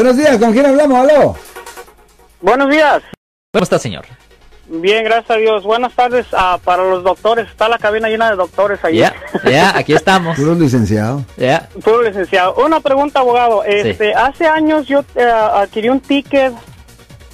Buenos días, ¿con quién hablamos? Aló. Buenos días. ¿Cómo está, señor? Bien, gracias a Dios. Buenas tardes ah, para los doctores. Está la cabina llena de doctores ahí. Ya, ya, aquí estamos. Puro licenciado. Ya. Puro licenciado. Una pregunta, abogado. Este, Hace años yo eh, adquirí un ticket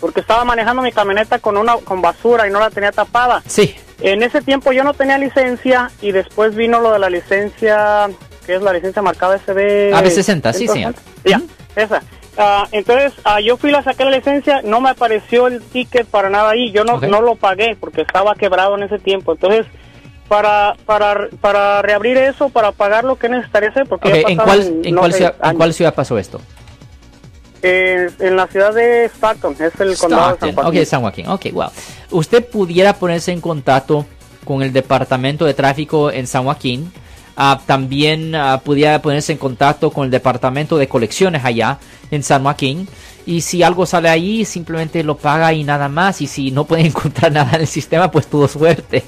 porque estaba manejando mi camioneta con una con basura y no la tenía tapada. Sí. En ese tiempo yo no tenía licencia y después vino lo de la licencia, que es la licencia marcada SB. AB60, sí, señor. Ya, esa. Ah, entonces, ah, yo fui, la saqué la licencia, no me apareció el ticket para nada ahí, yo no, no lo pagué porque estaba quebrado en ese tiempo. Entonces, para, para, para reabrir eso, para pagar lo que necesitaría hacer, porque Ok, ya ¿en cuál, en, no cuál sé, ciudad, en cuál ciudad pasó esto? Eh, en la ciudad de Stockton, es el condado de San. Joaquín. Ok, San Joaquín. Ok, wow. Usted pudiera ponerse en contacto con el Departamento de Tráfico en San Joaquín. Ah, también ah, pudiera ponerse en contacto con el Departamento de Colecciones allá en San Joaquín. Y si algo sale ahí, simplemente lo paga y nada más. Y si no puede encontrar nada en el sistema, pues tuvo suerte.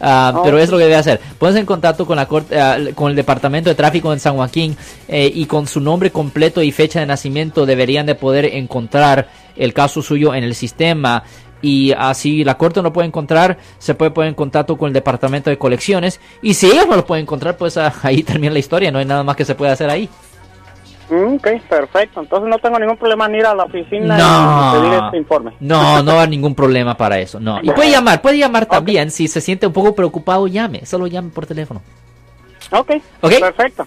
Ah, Oh. Pero es lo que debe hacer. Pónganse en contacto con, la corte, con el Departamento de Tráfico en San Joaquín eh, y con su nombre completo y fecha de nacimiento deberían de poder encontrar el caso suyo en el sistema. Y así la corte no lo puede encontrar, se puede poner en contacto con el departamento de colecciones. Y si ellos no lo pueden encontrar, pues ah, ahí termina la historia, no hay nada más que se puede hacer ahí. Mm, ok, perfecto. Entonces no tengo ningún problema en ir a la oficina No. y pedir este informe. No, no va ningún problema para eso, no. Y puede llamar, puede llamar también, si se siente un poco preocupado, llame, solo llame por teléfono. Ok, Ok. perfecto.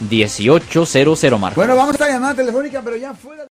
1-800-530-1800, Marco. Bueno, vamos a esta llamada telefónica, pero ya fuera.